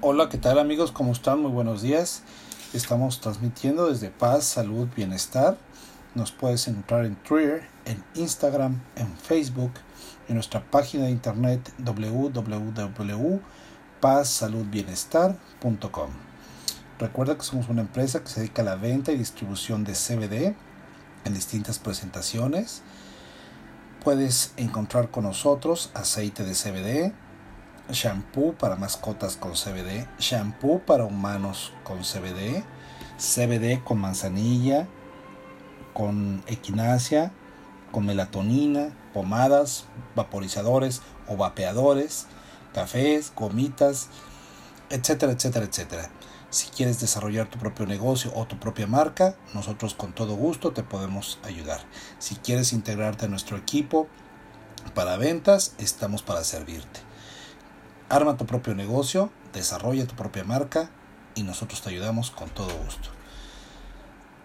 Hola, ¿qué tal amigos? ¿Cómo están? Muy buenos días. Estamos transmitiendo desde Paz, Salud, Bienestar. Nos puedes encontrar en Twitter, en Instagram, en Facebook, en nuestra página de internet www.pazsaludbienestar.com. Recuerda que somos una empresa que se dedica a la venta y distribución de CBD en distintas presentaciones. Puedes encontrar con nosotros aceite de CBD, shampoo para mascotas con CBD, shampoo para humanos con CBD, CBD con manzanilla, con equinacia, con melatonina, pomadas, vaporizadores o vapeadores, cafés, gomitas, etcétera, etcétera, etcétera. Si quieres desarrollar tu propio negocio o tu propia marca, nosotros con todo gusto te podemos ayudar. Si quieres integrarte a nuestro equipo para ventas, estamos para servirte. Arma tu propio negocio, desarrolla tu propia marca y nosotros te ayudamos con todo gusto.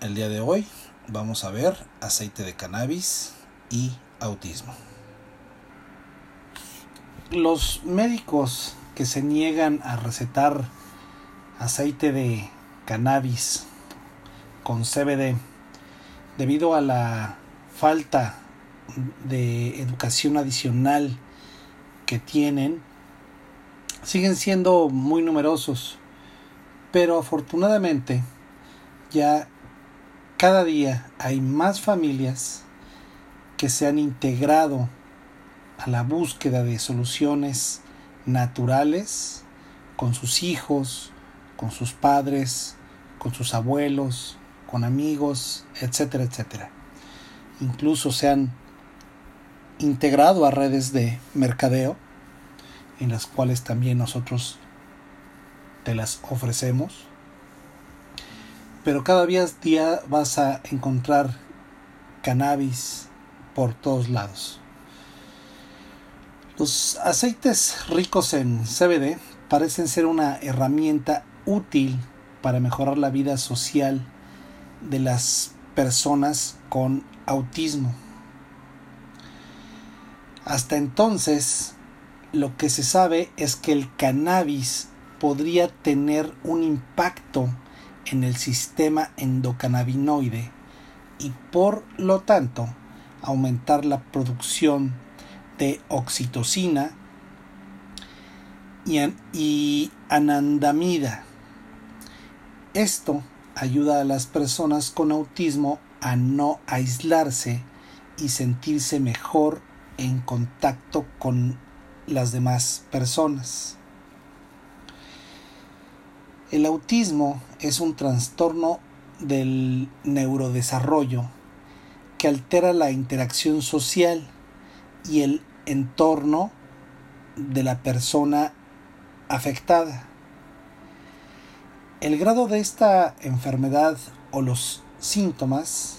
El día de hoy vamos a ver aceite de cannabis y autismo. Los médicos que se niegan a recetar aceite de cannabis con CBD debido a la falta de educación adicional que tienen siguen siendo muy numerosos, pero afortunadamente ya cada día hay más familias que se han integrado a la búsqueda de soluciones naturales con sus hijos, con sus padres, con sus abuelos, con amigos, etcétera, etcétera. Incluso se han integrado a redes de mercadeo en las cuales también nosotros te las ofrecemos. Pero cada día vas a encontrar cannabis por todos lados. Los aceites ricos en CBD parecen ser una herramienta útil para mejorar la vida social de las personas con autismo. Hasta entonces, lo que se sabe es que el cannabis podría tener un impacto en el sistema endocannabinoide y por lo tanto aumentar la producción de oxitocina y, anandamida. Esto ayuda a las personas con autismo a no aislarse y sentirse mejor en contacto con las demás personas. El autismo es un trastorno del neurodesarrollo que altera la interacción social y el entorno de la persona afectada. El grado de esta enfermedad o los síntomas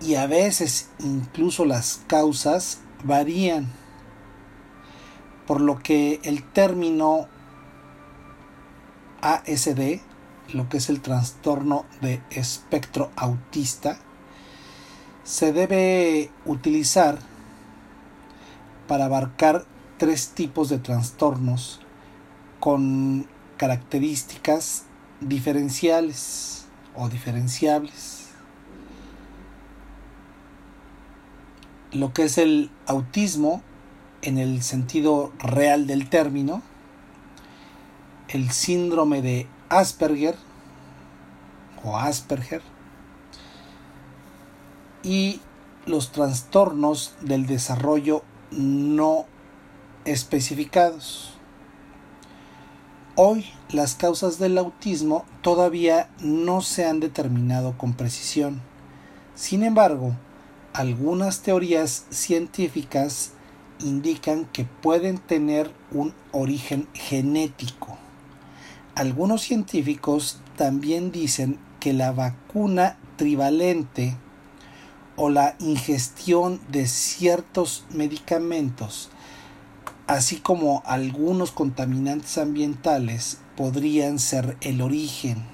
y a veces incluso las causas varían por lo que el término ASD, lo que es el trastorno de espectro autista, se debe utilizar para abarcar tres tipos de trastornos con características diferenciales o diferenciables. Lo que es el autismo en el sentido real del término, el síndrome de Asperger o Asperger y los trastornos del desarrollo no especificados. Hoy las causas del autismo todavía no se han determinado con precisión. Sin embargo, algunas teorías científicas indican que pueden tener un origen genético. Algunos científicos también dicen que la vacuna trivalente o la ingestión de ciertos medicamentos, así como algunos contaminantes ambientales, podrían ser el origen.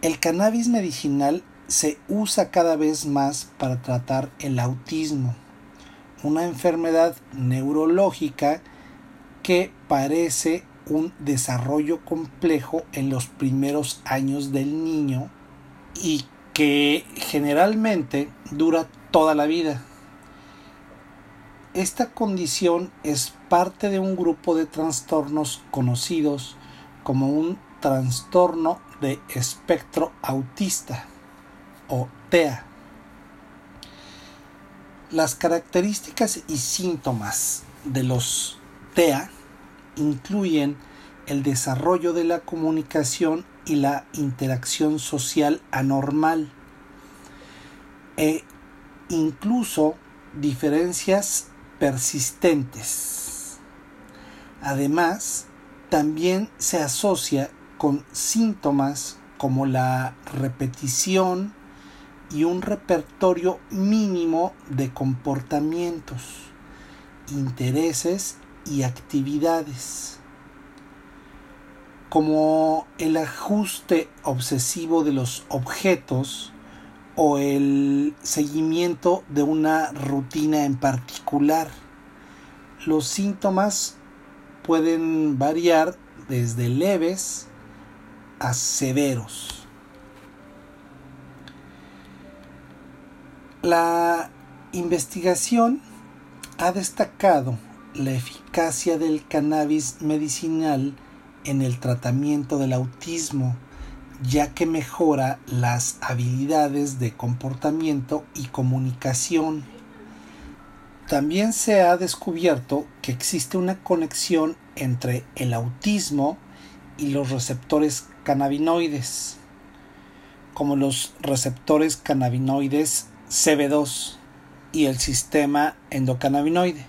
El cannabis medicinal se usa cada vez más para tratar el autismo una enfermedad neurológica que parece un desarrollo complejo en los primeros años del niño y que generalmente dura toda la vida. Esta condición es parte de un grupo de trastornos conocidos como un trastorno de espectro autista o TEA. Las características y síntomas de los TEA incluyen el desarrollo de la comunicación y la interacción social anormal e incluso diferencias persistentes. Además, también se asocia con síntomas como la repetición y un repertorio mínimo de comportamientos, intereses y actividades, como el ajuste obsesivo de los objetos o el seguimiento de una rutina en particular. Los síntomas pueden variar desde leves a severos. La investigación ha destacado la eficacia del cannabis medicinal en el tratamiento del autismo, ya que mejora las habilidades de comportamiento y comunicación. También se ha descubierto que existe una conexión entre el autismo y los receptores cannabinoides, como los receptores cannabinoides CB2 y el sistema endocannabinoide.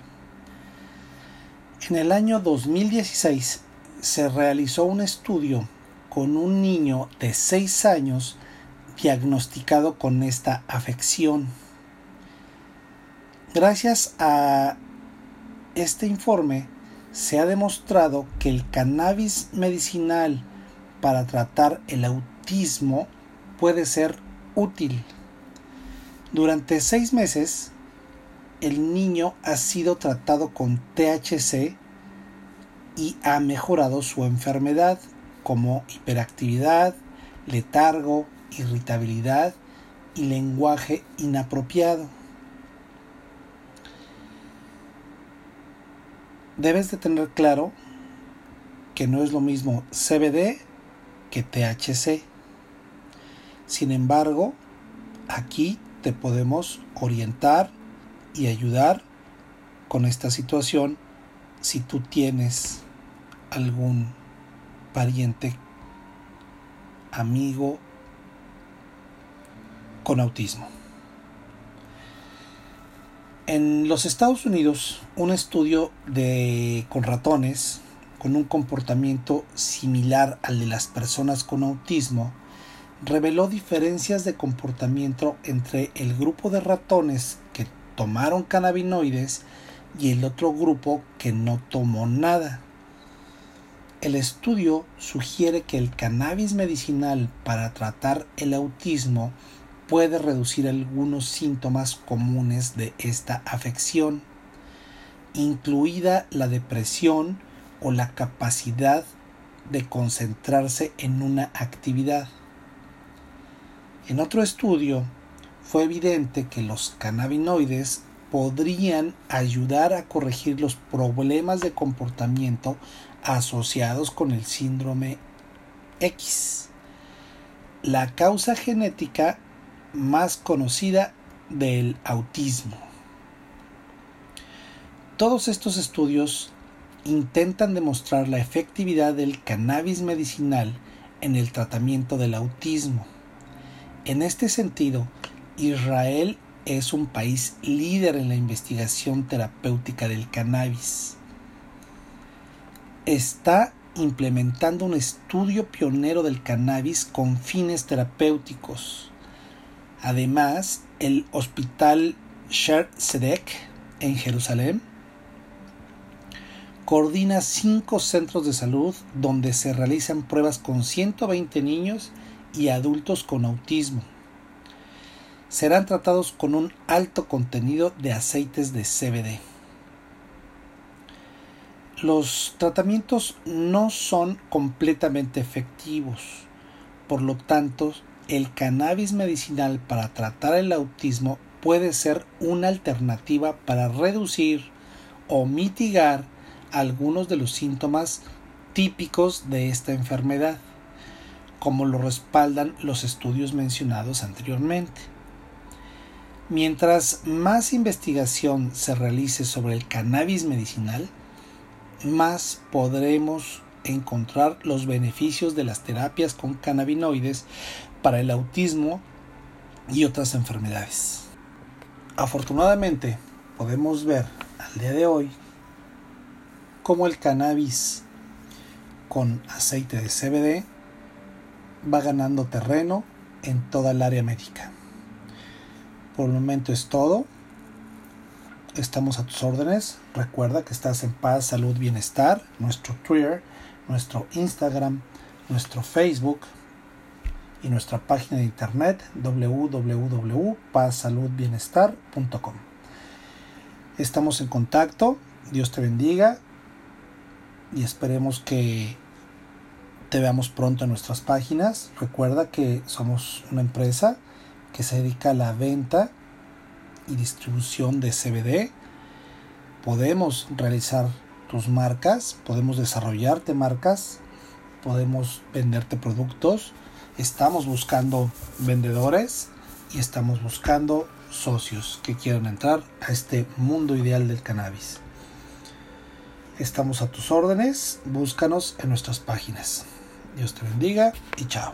En el año 2016 se realizó un estudio con un niño de 6 años diagnosticado con esta afección. Gracias a este informe se ha demostrado que el cannabis medicinal para tratar el autismo puede ser útil. Durante seis meses, el niño ha sido tratado con THC y ha mejorado su enfermedad como hiperactividad, letargo, irritabilidad y lenguaje inapropiado. Debes de tener claro que no es lo mismo CBD que THC. Sin embargo, aquí te podemos orientar y ayudar con esta situación si tú tienes algún pariente, amigo con autismo. En los Estados Unidos, un estudio de, con ratones con un comportamiento similar al de las personas con autismo reveló diferencias de comportamiento entre el grupo de ratones que tomaron cannabinoides y el otro grupo que no tomó nada. El estudio sugiere que el cannabis medicinal para tratar el autismo puede reducir algunos síntomas comunes de esta afección, incluida la depresión o la capacidad de concentrarse en una actividad. En otro estudio fue evidente que los cannabinoides podrían ayudar a corregir los problemas de comportamiento asociados con el síndrome X, la causa genética más conocida del autismo. Todos estos estudios intentan demostrar la efectividad del cannabis medicinal en el tratamiento del autismo. En este sentido, Israel es un país líder en la investigación terapéutica del cannabis. Está implementando un estudio pionero del cannabis con fines terapéuticos. Además, el Hospital Sher Sedek en Jerusalén coordina cinco centros de salud donde se realizan pruebas con 120 niños y adultos con autismo. Serán tratados con un alto contenido de aceites de CBD. Los tratamientos no son completamente efectivos, por lo tanto, el cannabis medicinal para tratar el autismo puede ser una alternativa para reducir o mitigar algunos de los síntomas típicos de esta enfermedad, como lo respaldan los estudios mencionados anteriormente. Mientras más investigación se realice sobre el cannabis medicinal, más podremos encontrar los beneficios de las terapias con cannabinoides para el autismo y otras enfermedades. Afortunadamente, podemos ver al día de hoy cómo el cannabis con aceite de CBD va ganando terreno en toda el área médica. Por el momento es todo. Estamos a tus órdenes. Recuerda que estás en paz, salud, bienestar. Nuestro Twitter, nuestro Instagram, nuestro Facebook y nuestra página de internet www.pazsaludbienestar.com. Estamos en contacto. Dios te bendiga y esperemos que te veamos pronto en nuestras páginas. Recuerda que somos una empresa que se dedica a la venta y distribución de CBD. Podemos realizar tus marcas, podemos desarrollarte marcas, podemos venderte productos. Estamos buscando vendedores y estamos buscando socios que quieran entrar a este mundo ideal del cannabis. Estamos a tus órdenes, búscanos en nuestras páginas. Dios te bendiga y chao.